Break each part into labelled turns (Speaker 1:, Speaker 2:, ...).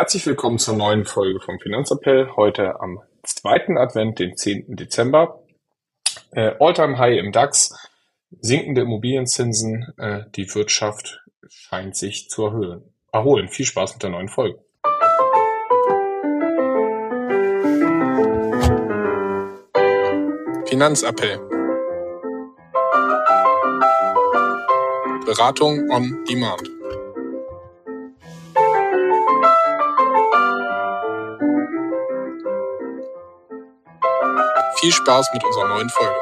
Speaker 1: Herzlich willkommen zur neuen Folge vom Finanzappell. Heute am zweiten Advent, den 10. Dezember. Äh, Alltime High im DAX, sinkende Immobilienzinsen, äh, die Wirtschaft scheint sich zu erhöhen. erholen. Viel Spaß mit der neuen Folge. Finanzappell. Beratung on Demand. Viel Spaß mit unserer neuen Folge.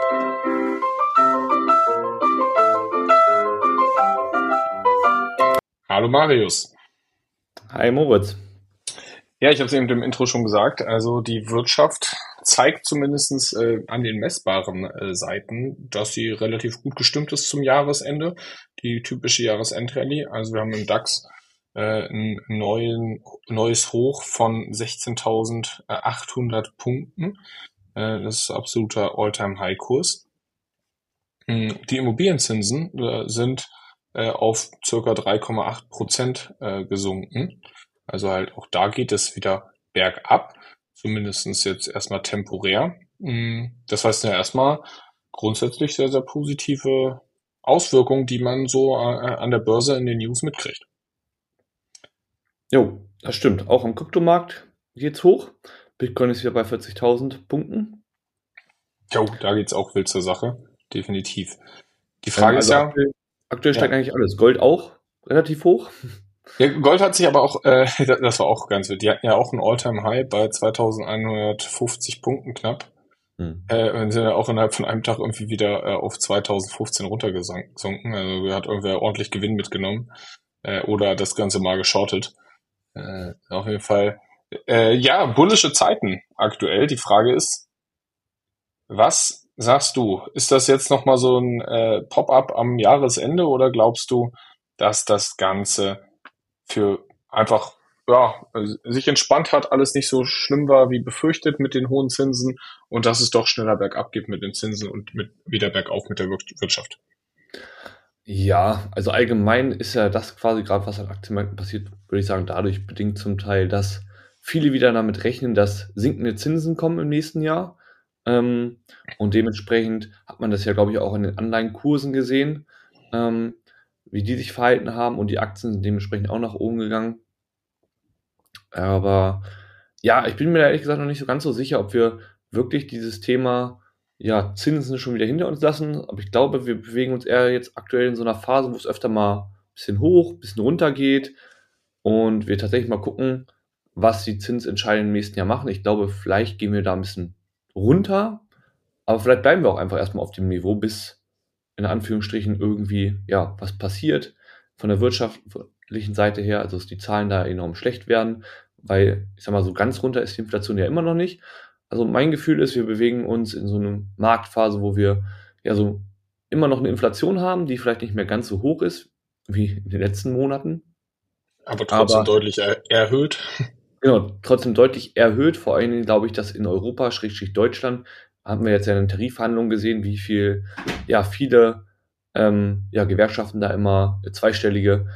Speaker 1: Hallo Marius.
Speaker 2: Hi Moritz.
Speaker 1: Ja, ich habe es eben im Intro schon gesagt. Also die Wirtschaft zeigt zumindest äh, an den messbaren äh, Seiten, dass sie relativ gut gestimmt ist zum Jahresende. Die typische Jahresendrallye. Also wir haben im DAX äh, ein neuen, neues Hoch von 16.800 Punkten. Äh, das ist absoluter All-Time-High-Kurs. Hm, die Immobilienzinsen äh, sind äh, auf circa 3,8 Prozent gesunken. Also halt auch da geht es wieder bergab, zumindestens jetzt erstmal temporär. Hm, das heißt ja erstmal grundsätzlich sehr, sehr positive Auswirkungen, die man so an der Börse in den News mitkriegt.
Speaker 2: Jo, das stimmt. Auch am Kryptomarkt geht's hoch. Bitcoin ist wieder bei 40.000 Punkten.
Speaker 1: Jo, da geht's auch wild zur Sache. Definitiv. Die Frage also ist ja.
Speaker 2: Aktuell, aktuell steigt ja. eigentlich alles. Gold auch relativ hoch.
Speaker 1: Ja, Gold hat sich aber auch, äh, das war auch ganz wild. Die hatten ja auch ein All-Time-High bei 2150 Punkten knapp. Hm. Äh, und sind ja auch innerhalb von einem Tag irgendwie wieder äh, auf 2015 runtergesunken. Also hat irgendwer ordentlich Gewinn mitgenommen äh, oder das Ganze mal geschortet. Äh, auf jeden Fall äh, ja, bullische Zeiten aktuell. Die Frage ist, was sagst du? Ist das jetzt nochmal so ein äh, Pop-up am Jahresende oder glaubst du, dass das Ganze für einfach ja, sich entspannt hat, alles nicht so schlimm war wie befürchtet mit den hohen Zinsen und dass es doch schneller bergab geht mit den Zinsen und mit, wieder bergauf mit der Wirtschaft?
Speaker 2: Ja, also allgemein ist ja das quasi gerade, was an Aktienmärkten passiert, würde ich sagen, dadurch bedingt zum Teil, dass viele wieder damit rechnen, dass sinkende Zinsen kommen im nächsten Jahr. Ähm, und dementsprechend hat man das ja, glaube ich, auch in den Anleihenkursen gesehen, ähm, wie die sich verhalten haben und die Aktien sind dementsprechend auch nach oben gegangen. Aber ja, ich bin mir ehrlich gesagt noch nicht so ganz so sicher, ob wir wirklich dieses Thema ja, Zinsen schon wieder hinter uns lassen. Aber ich glaube, wir bewegen uns eher jetzt aktuell in so einer Phase, wo es öfter mal ein bisschen hoch, ein bisschen runter geht und wir tatsächlich mal gucken, was die Zinsentscheidungen im nächsten Jahr machen. Ich glaube, vielleicht gehen wir da ein bisschen runter, aber vielleicht bleiben wir auch einfach erstmal auf dem Niveau, bis in Anführungsstrichen irgendwie, ja, was passiert von der wirtschaftlichen Seite her, also dass die Zahlen da enorm schlecht werden, weil, ich sag mal, so ganz runter ist die Inflation ja immer noch nicht. Also mein Gefühl ist, wir bewegen uns in so einer Marktphase, wo wir ja so immer noch eine Inflation haben, die vielleicht nicht mehr ganz so hoch ist wie in den letzten Monaten.
Speaker 1: Aber trotzdem aber, deutlich er erhöht.
Speaker 2: Genau, trotzdem deutlich erhöht. Vor allen Dingen glaube ich, dass in Europa, Schrägstrich Deutschland, haben wir jetzt ja in den Tarifverhandlungen gesehen, wie viel, ja, viele ähm, ja, Gewerkschaften da immer zweistellige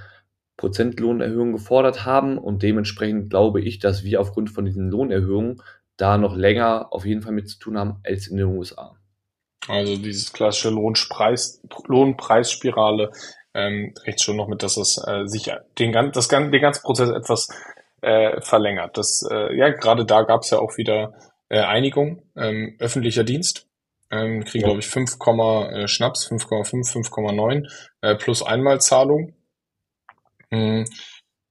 Speaker 2: Prozentlohnerhöhungen gefordert haben. Und dementsprechend glaube ich, dass wir aufgrund von diesen Lohnerhöhungen da noch länger auf jeden Fall mit zu tun haben als in den USA.
Speaker 1: Also dieses klassische Lohnpreis, Lohnpreisspirale ähm, recht schon noch mit, dass es äh, sich den, das, den ganzen Prozess etwas äh, verlängert. Das, äh, ja, gerade da gab es ja auch wieder äh, Einigung. Ähm, öffentlicher Dienst ähm, kriegen, ja. glaube ich, 5, äh, Schnaps, 5,5, 5,9 äh, plus Einmalzahlung. Mhm.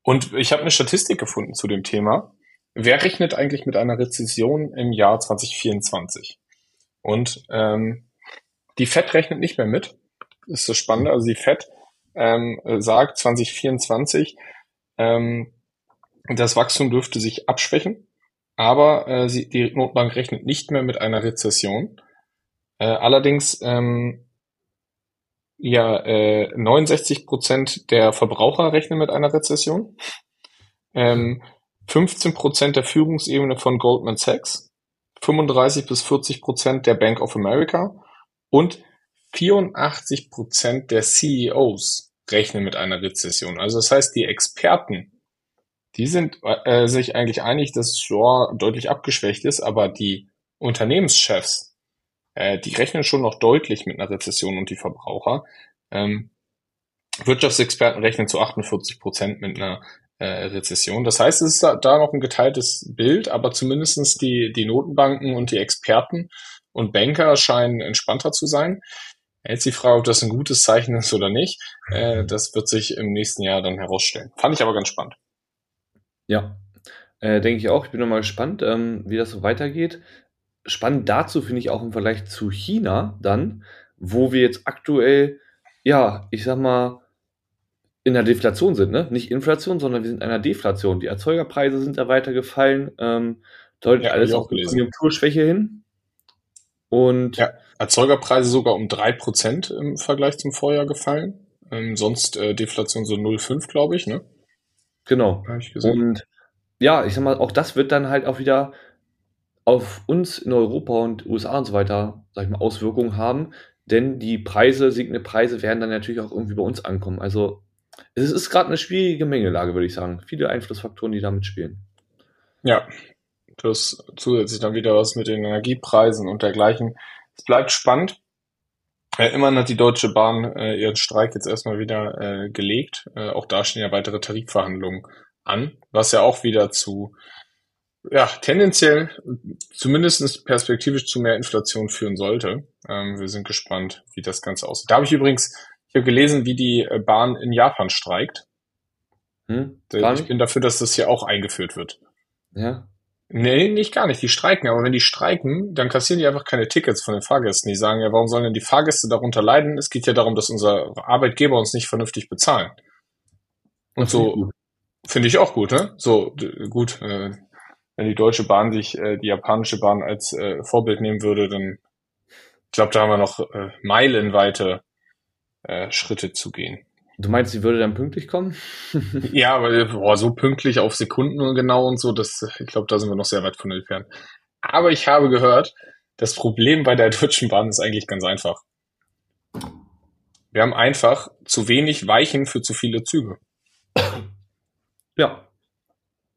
Speaker 1: Und ich habe eine Statistik gefunden zu dem Thema. Wer rechnet eigentlich mit einer Rezession im Jahr 2024? Und ähm, die FED rechnet nicht mehr mit. Das ist das Spannende. Also die FED ähm, sagt 2024, ähm, das Wachstum dürfte sich abschwächen, aber äh, sie, die Notbank rechnet nicht mehr mit einer Rezession. Äh, allerdings ähm, ja, äh, 69 Prozent der Verbraucher rechnen mit einer Rezession. Ähm, 15 Prozent der Führungsebene von Goldman Sachs, 35 bis 40 Prozent der Bank of America und 84 Prozent der CEOs rechnen mit einer Rezession. Also das heißt, die Experten Die sind äh, sich eigentlich einig, dass Shore deutlich abgeschwächt ist, aber die Unternehmenschefs, äh, die rechnen schon noch deutlich mit einer Rezession und die Verbraucher. Ähm, Wirtschaftsexperten rechnen zu 48 Prozent mit einer äh, Rezession. Das heißt, es ist da, da noch ein geteiltes Bild, aber zumindestens die, die Notenbanken und die Experten und Banker scheinen entspannter zu sein. Jetzt die Frage, ob das ein gutes Zeichen ist oder nicht. Äh, das wird sich im nächsten Jahr dann herausstellen. Fand ich aber ganz spannend.
Speaker 2: Ja, äh, denke ich auch. Ich bin nochmal gespannt, ähm, wie das so weitergeht. Spannend dazu finde ich auch im Vergleich zu China dann, wo wir jetzt aktuell, ja, ich sag mal, in der Deflation sind, ne? Nicht Inflation, sondern wir sind in einer Deflation. Die Erzeugerpreise sind da weiter gefallen, ähm, deutet ja, alles auf Konjunkturschwäche hin.
Speaker 1: Und ja, Erzeugerpreise sogar um drei Prozent im Vergleich zum Vorjahr gefallen. Ähm, sonst äh, Deflation so 0,5, glaube ich, ne?
Speaker 2: Genau. Und ja, ich sag mal, auch das wird dann halt auch wieder auf uns in Europa und USA und so weiter, sag ich mal, Auswirkungen haben, denn die Preise, sinkende Preise werden dann natürlich auch irgendwie bei uns ankommen. Also es ist gerade eine schwierige Mengelage, würde ich sagen. Viele Einflussfaktoren, die da mitspielen.
Speaker 1: Ja, plus zusätzlich dann wieder was mit den Energiepreisen und dergleichen. Es bleibt spannend. Äh, immerhin hat die Deutsche Bahn äh, ihren Streik jetzt erstmal wieder äh, gelegt. Äh, auch da stehen ja weitere Tarifverhandlungen an, was ja auch wieder zu, ja, tendenziell zumindest perspektivisch zu mehr Inflation führen sollte. Ähm, wir sind gespannt, wie das Ganze aussieht. Da habe ich übrigens, ich habe gelesen, wie die äh, Bahn in Japan streikt. Hm, ich bin dafür, dass das hier auch eingeführt wird.
Speaker 2: Ja.
Speaker 1: Nee, nicht gar nicht. Die streiken. Aber wenn die streiken, dann kassieren die einfach keine Tickets von den Fahrgästen. Die sagen ja, warum sollen denn die Fahrgäste darunter leiden? Es geht ja darum, dass unser Arbeitgeber uns nicht vernünftig bezahlen. Und so finde ich auch gut, ne? So gut, äh, wenn die Deutsche Bahn sich äh, die japanische Bahn als äh, Vorbild nehmen würde, dann ich glaube, da haben wir noch äh, meilenweite äh, Schritte zu gehen.
Speaker 2: Du meinst, sie würde dann pünktlich kommen?
Speaker 1: ja, aber boah, so pünktlich auf Sekunden genau und so, das, ich glaube, da sind wir noch sehr weit von entfernt. Aber ich habe gehört, das Problem bei der Deutschen Bahn ist eigentlich ganz einfach. Wir haben einfach zu wenig Weichen für zu viele Züge.
Speaker 2: Ja,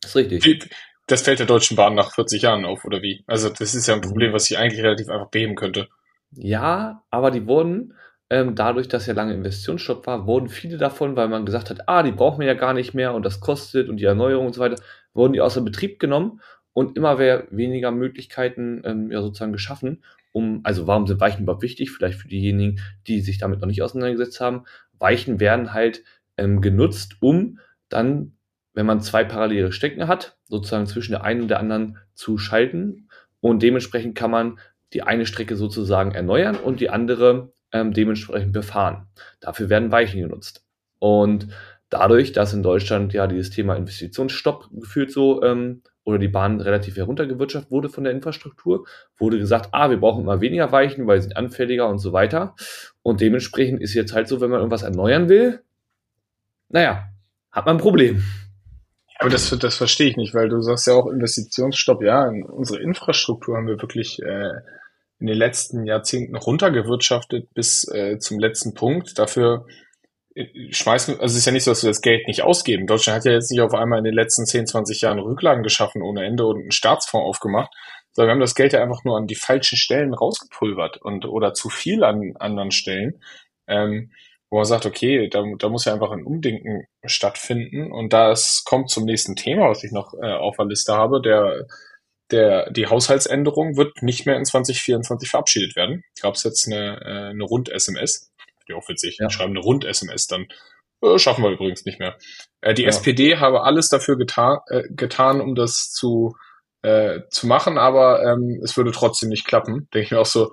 Speaker 2: ist richtig.
Speaker 1: Das fällt der Deutschen Bahn nach 40 Jahren auf, oder wie? Also das ist ja ein Problem, was sie eigentlich relativ einfach beheben könnte.
Speaker 2: Ja, aber die wurden ähm, dadurch, dass ja lange Investitionsstopp war, wurden viele davon, weil man gesagt hat, ah, die brauchen wir ja gar nicht mehr und das kostet und die Erneuerung und so weiter, wurden die außer Betrieb genommen und immer weniger Möglichkeiten ähm, ja sozusagen geschaffen, um, also warum sind Weichen überhaupt wichtig? Vielleicht für diejenigen, die sich damit noch nicht auseinandergesetzt haben. Weichen werden halt ähm, genutzt, um dann, wenn man zwei parallele Stecken hat, sozusagen zwischen der einen und der anderen zu schalten. Und dementsprechend kann man die eine Strecke sozusagen erneuern und die andere ähm, dementsprechend befahren. Dafür werden Weichen genutzt. Und dadurch, dass in Deutschland ja dieses Thema Investitionsstopp gefühlt so ähm, oder die Bahn relativ heruntergewirtschaftet wurde von der Infrastruktur, wurde gesagt, ah, wir brauchen immer weniger Weichen, weil sie sind anfälliger und so weiter. Und dementsprechend ist jetzt halt so, wenn man irgendwas erneuern will, naja, hat man ein Problem.
Speaker 1: Aber das, das verstehe ich nicht, weil du sagst ja auch Investitionsstopp, ja, in unsere Infrastruktur haben wir wirklich äh, in den letzten Jahrzehnten runtergewirtschaftet bis äh, zum letzten Punkt. Dafür äh, schmeißen, also es ist ja nicht so, dass wir das Geld nicht ausgeben. Deutschland hat ja jetzt nicht auf einmal in den letzten 10, 20 Jahren Rücklagen geschaffen ohne Ende und einen Staatsfonds aufgemacht, sondern wir haben das Geld ja einfach nur an die falschen Stellen rausgepulvert und oder zu viel an anderen Stellen. Ähm, wo man sagt, okay, da, da muss ja einfach ein Umdenken stattfinden. Und das kommt zum nächsten Thema, was ich noch äh, auf der Liste habe, der der, die Haushaltsänderung wird nicht mehr in 2024 verabschiedet werden. Gab es jetzt eine, äh, eine Rund-SMS. Die auch witzig. Ja. Schreiben eine Rund-SMS, dann äh, schaffen wir übrigens nicht mehr. Äh, die ja. SPD habe alles dafür getan, äh, getan um das zu, äh, zu machen, aber ähm, es würde trotzdem nicht klappen. Denke ich mir auch so,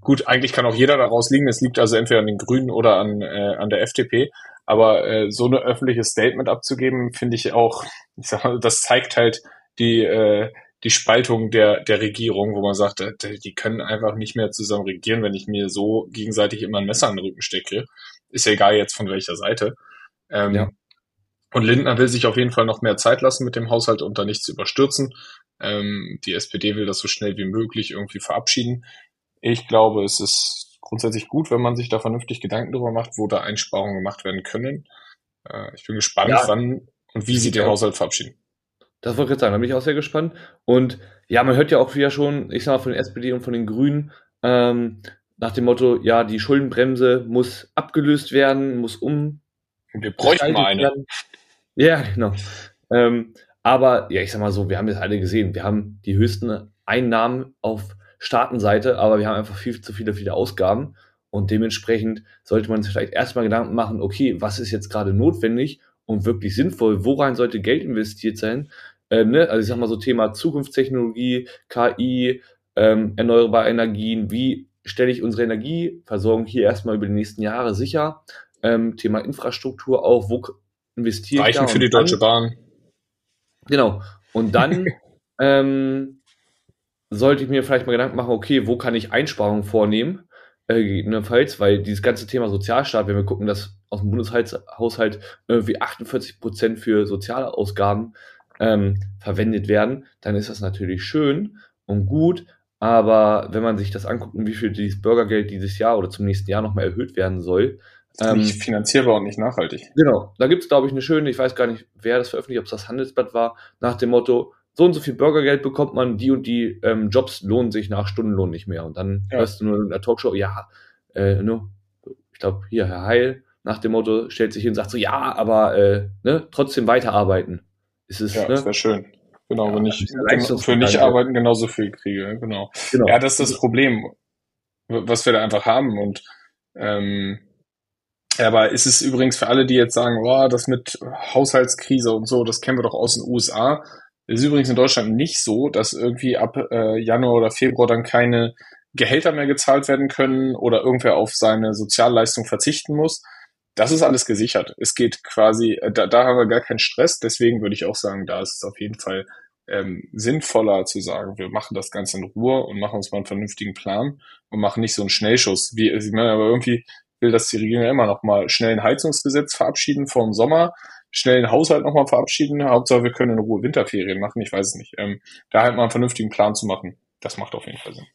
Speaker 1: gut, eigentlich kann auch jeder daraus liegen. Es liegt also entweder an den Grünen oder an, äh, an der FDP. Aber äh, so ein öffentliches Statement abzugeben, finde ich auch, ich sag mal, das zeigt halt die, äh, die Spaltung der, der Regierung, wo man sagt, äh, die können einfach nicht mehr zusammen regieren, wenn ich mir so gegenseitig immer ein Messer an den Rücken stecke. Ist ja egal jetzt von welcher Seite. Ähm, ja. Und Lindner will sich auf jeden Fall noch mehr Zeit lassen mit dem Haushalt und da nichts überstürzen. Ähm, die SPD will das so schnell wie möglich irgendwie verabschieden. Ich glaube, es ist grundsätzlich gut, wenn man sich da vernünftig Gedanken darüber macht, wo da Einsparungen gemacht werden können. Äh, ich bin gespannt, ja. wann Und wie sie den Haushalt verabschieden.
Speaker 2: Das wollte ich jetzt sagen, da bin ich auch sehr gespannt. Und ja, man hört ja auch wieder schon, ich sag mal, von den SPD und von den Grünen, ähm, nach dem Motto, ja, die Schuldenbremse muss abgelöst werden, muss um.
Speaker 1: Wir bräuchten mal eine. Werden.
Speaker 2: Ja, genau. Ähm, aber ja, ich sag mal so, wir haben das alle gesehen. Wir haben die höchsten Einnahmen auf Staatenseite, aber wir haben einfach viel zu viele, viele Ausgaben. Und dementsprechend sollte man sich vielleicht erstmal Gedanken machen, okay, was ist jetzt gerade notwendig und wirklich sinnvoll? Worein sollte Geld investiert sein? Ähm, ne? Also ich sag mal so Thema Zukunftstechnologie, KI, ähm, erneuerbare Energien, wie stelle ich unsere Energieversorgung hier erstmal über die nächsten Jahre sicher? Ähm, Thema Infrastruktur auch, wo investiere
Speaker 1: ich Reichen für die Deutsche Bahn.
Speaker 2: Genau. Und dann ähm, sollte ich mir vielleicht mal Gedanken machen, okay, wo kann ich Einsparungen vornehmen? Äh, gegebenenfalls, weil dieses ganze Thema Sozialstaat, wenn wir gucken, dass aus dem Bundeshaushalt irgendwie 48 Prozent für Sozialausgaben ähm, verwendet werden, dann ist das natürlich schön und gut. Aber wenn man sich das anguckt, wie viel dieses Bürgergeld dieses Jahr oder zum nächsten Jahr nochmal erhöht werden soll,
Speaker 1: ist ähm, nicht finanzierbar und nicht nachhaltig.
Speaker 2: Genau, da gibt es, glaube ich, eine schöne, ich weiß gar nicht, wer das veröffentlicht, ob es das Handelsblatt war, nach dem Motto, so und so viel Bürgergeld bekommt man, die und die ähm, Jobs lohnen sich nach Stundenlohn nicht mehr. Und dann ja. hörst du nur in der Talkshow, ja, äh, ne, ich glaube, hier, Herr Heil, nach dem Motto, stellt sich hin und sagt so, ja, aber äh, ne, trotzdem weiterarbeiten.
Speaker 1: Ist es, ja, ne? das wäre schön. Genau, ja, wenn ich für nicht arbeiten genauso viel kriege. Genau. genau. Ja, das ist das Problem, was wir da einfach haben. Und ähm, aber ist es übrigens für alle, die jetzt sagen, oh, das mit Haushaltskrise und so, das kennen wir doch aus den USA. Das ist übrigens in Deutschland nicht so, dass irgendwie ab äh, Januar oder Februar dann keine Gehälter mehr gezahlt werden können oder irgendwer auf seine Sozialleistung verzichten muss. Das ist alles gesichert. Es geht quasi, äh, da, da haben wir gar keinen Stress. Deswegen würde ich auch sagen, da ist es auf jeden Fall ähm, sinnvoller zu sagen, wir machen das Ganze in Ruhe und machen uns mal einen vernünftigen Plan und machen nicht so einen Schnellschuss. Wie, ich meine, aber irgendwie will das die Regierung immer noch mal schnell ein Heizungsgesetz verabschieden vor dem Sommer, schnell den Haushalt noch mal verabschieden. Hauptsache, wir können in Ruhe Winterferien machen. Ich weiß es nicht. Ähm, da halt mal einen vernünftigen Plan zu machen, das macht auf jeden Fall Sinn.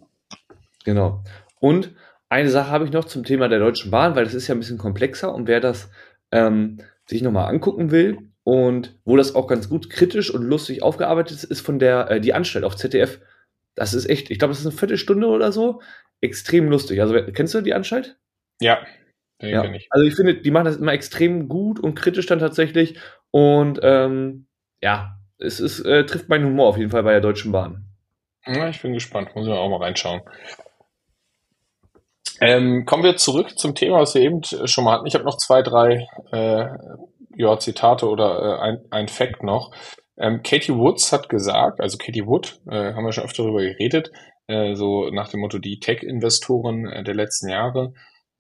Speaker 2: Genau. Und eine Sache habe ich noch zum Thema der Deutschen Bahn, weil das ist ja ein bisschen komplexer und wer das ähm, sich nochmal angucken will und wo das auch ganz gut kritisch und lustig aufgearbeitet ist, ist von der äh, die Anstalt auf ZDF. Das ist echt, ich glaube, das ist eine Viertelstunde oder so, extrem lustig. Also kennst du die Anstalt?
Speaker 1: Ja,
Speaker 2: ja. Ich. Also ich finde, die machen das immer extrem gut und kritisch dann tatsächlich. Und ähm, ja, es ist, äh, trifft meinen Humor auf jeden Fall bei der Deutschen Bahn.
Speaker 1: Ja, ich bin gespannt. Muss ich auch mal reinschauen. Ähm, kommen wir zurück zum Thema, was wir eben schon mal hatten. Ich habe noch zwei, drei äh, ja, Zitate oder äh, ein, ein Fact noch. Ähm, Katie Woods hat gesagt, also Katie Wood, äh, haben wir schon öfter darüber geredet, äh, so nach dem Motto die Tech-Investoren äh, der letzten Jahre,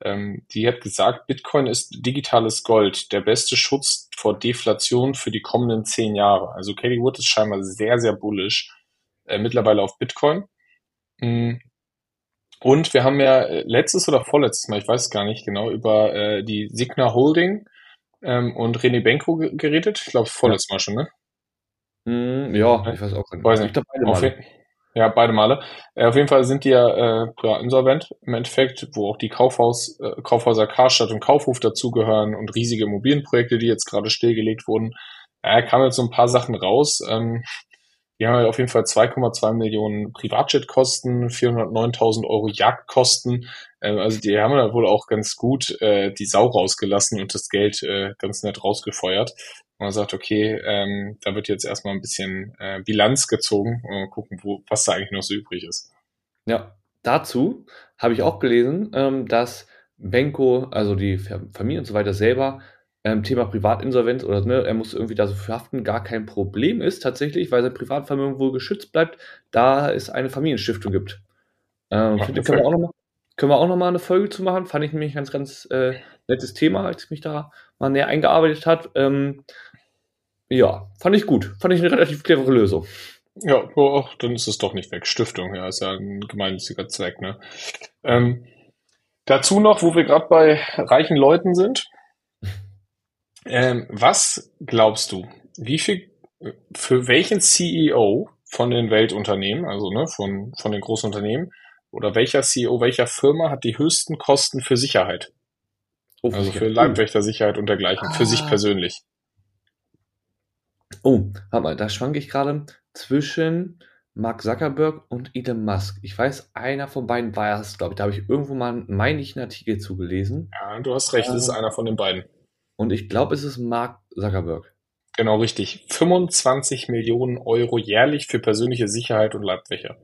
Speaker 1: die hat gesagt, Bitcoin ist digitales Gold, der beste Schutz vor Deflation für die kommenden zehn Jahre. Also Katie Wood ist scheinbar sehr, sehr bullish äh, mittlerweile auf Bitcoin. Mm. Und wir haben ja äh, letztes oder vorletztes Mal, ich weiß gar nicht genau, über äh, die Signa Holding ähm, und René Benko geredet. Ich glaube, vorletztes Mal schon, ne?
Speaker 2: Mm, ja, ich weiß auch
Speaker 1: nicht. Weiß nicht. Ich glaub, beide Mal. Ja, beide Male. Äh, auf jeden Fall sind die ja, äh, ja insolvent im Endeffekt, wo auch die Kaufhaus, äh, Kaufhäuser Karstadt und Kaufhof dazugehören und riesige Immobilienprojekte, die jetzt gerade stillgelegt wurden. Ja, kamen jetzt so ein paar Sachen raus. Ähm, die haben ja auf jeden Fall 2,2 Millionen Privatjetkosten, 409.000 Euro Jagdkosten. Ähm, also die haben da wohl auch ganz gut äh, die Sau rausgelassen und das Geld äh, ganz nett rausgefeuert man sagt, okay, ähm, da wird jetzt erstmal ein bisschen äh, Bilanz gezogen und mal gucken, wo, was da eigentlich noch so übrig ist.
Speaker 2: Ja, dazu habe ich auch gelesen, ähm, dass Benko, also die Familie und so weiter selber, ähm, Thema Privatinsolvenz oder ne, er muss irgendwie da so verhaften, gar kein Problem ist tatsächlich, weil sein Privatvermögen wohl geschützt bleibt, da es eine Familienstiftung gibt. Ähm, finde, können, wir auch noch mal, können wir auch noch mal eine Folge zu machen, fand ich nämlich ein ganz, ganz äh, nettes Thema, als ich mich da mal näher eingearbeitet hat. Ähm, ja, fand ich gut. Fand ich eine relativ clevere Lösung.
Speaker 1: Ja, oh, dann ist es doch nicht weg. Stiftung, ja, ist ja ein gemeinnütziger Zweck, ne? Ähm, dazu noch, wo wir gerade bei reichen Leuten sind. Ähm, was glaubst du, wie viel, für welchen CEO von den Weltunternehmen, also ne, von, von den großen Unternehmen, oder welcher CEO welcher Firma hat die höchsten Kosten für Sicherheit? Oh, also für Leibwächtersicherheit und dergleichen, ah. für sich ah. persönlich.
Speaker 2: Oh, warte mal, da schwanke ich gerade zwischen Mark Zuckerberg und Elon Musk. Ich weiß, einer von beiden war es, glaube ich. Da habe ich irgendwo mal, meine ich, einen Artikel zugelesen.
Speaker 1: Ja, du hast recht, es ist
Speaker 2: Ähm,
Speaker 1: einer von den beiden.
Speaker 2: Und ich glaube, es ist Mark Zuckerberg.
Speaker 1: Genau richtig. 25 Millionen Euro jährlich für persönliche Sicherheit und Leibwächter.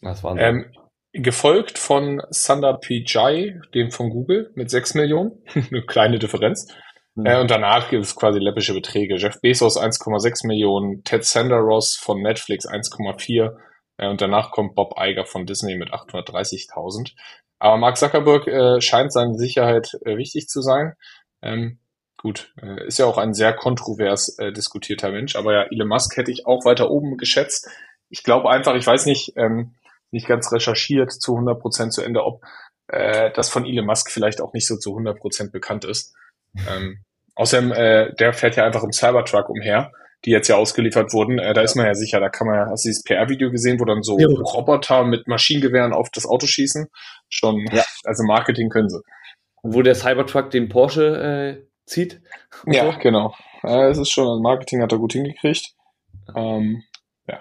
Speaker 2: Das war.
Speaker 1: Ähm, gefolgt von Sundar Pichai, dem von Google, mit 6 Millionen. Eine kleine Differenz.
Speaker 2: Hm.
Speaker 1: Äh, und danach gibt es quasi läppische Beträge. Jeff Bezos 1,6 Millionen, Ted Sanderos von Netflix 1,4 äh, und danach kommt Bob Iger von Disney mit 830.000. Aber Mark Zuckerberg äh, scheint seine Sicherheit äh, wichtig zu sein. Ähm, gut, äh, ist ja auch ein sehr kontrovers äh, diskutierter Mensch, aber ja, Elon Musk hätte ich auch weiter oben geschätzt. Ich glaube einfach, ich weiß nicht, ähm, nicht ganz recherchiert zu 100 Prozent zu Ende, ob äh, das von Elon Musk vielleicht auch nicht so zu 100 Prozent bekannt ist. Ähm, außerdem, äh, der fährt ja einfach im Cybertruck umher, die jetzt ja ausgeliefert wurden. Äh, da ist man ja sicher, da kann man ja, hast du dieses PR-Video gesehen, wo dann so
Speaker 2: Jo.
Speaker 1: Roboter mit Maschinengewehren auf das Auto schießen? Schon,
Speaker 2: Ja.
Speaker 1: also Marketing können sie.
Speaker 2: Wo der Cybertruck den Porsche äh, zieht.
Speaker 1: Ja,
Speaker 2: so.
Speaker 1: genau. Äh, es ist schon, Marketing hat er gut hingekriegt. Ähm, ja.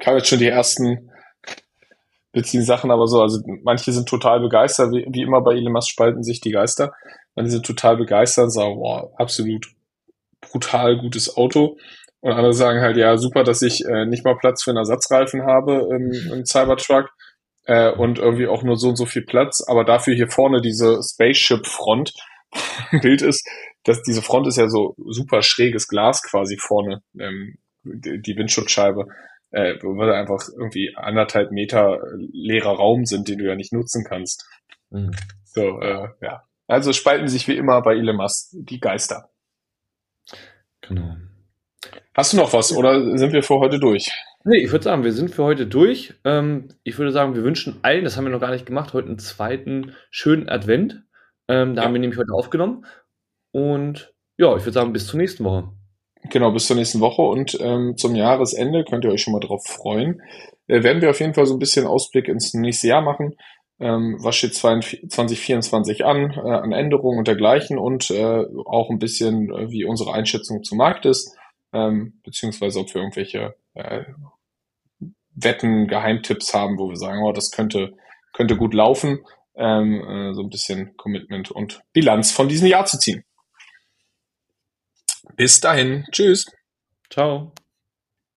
Speaker 1: Kam jetzt schon die ersten witzigen Sachen, aber so, also manche sind total begeistert, wie, wie immer bei Elon Musk spalten sich die Geister. Manche sind total begeistert und sagen, boah, absolut brutal gutes Auto. Und andere sagen halt, ja, super, dass ich äh, nicht mal Platz für einen Ersatzreifen habe im, im Cybertruck äh, und irgendwie auch nur so und so viel Platz, aber dafür hier vorne diese Spaceship-Front Bild ist, dass diese Front ist ja so super schräges Glas quasi vorne, ähm, die, Windschutzscheibe, äh, wo wir einfach irgendwie anderthalb Meter leerer Raum sind, den du ja nicht nutzen kannst.
Speaker 2: Mhm.
Speaker 1: So, äh, ja. Also spalten sich wie immer bei Musk die Geister.
Speaker 2: Genau.
Speaker 1: Hast du noch was oder sind wir für heute durch?
Speaker 2: Nee, ich würde sagen, wir sind für heute durch. Ähm, ich würde sagen, wir wünschen allen, das haben wir noch gar nicht gemacht, heute einen zweiten schönen Advent. Ähm, da
Speaker 1: Ja.
Speaker 2: haben wir nämlich heute aufgenommen. Und ja, ich würde sagen, bis zur nächsten Woche.
Speaker 1: Genau, bis zur nächsten Woche und ähm, zum Jahresende könnt ihr euch schon mal drauf freuen. Äh, werden wir auf jeden Fall so ein bisschen Ausblick ins nächste Jahr machen. Ähm, was steht 2024 an, äh, an Änderungen und dergleichen und äh, auch ein bisschen, äh, wie unsere Einschätzung zum Markt ist, ähm, beziehungsweise ob wir irgendwelche äh, Wetten, Geheimtipps haben, wo wir sagen, oh, das könnte, könnte gut laufen, ähm, äh, so ein bisschen Commitment und Bilanz von diesem Jahr zu ziehen. Bis dahin, tschüss.
Speaker 2: Ciao.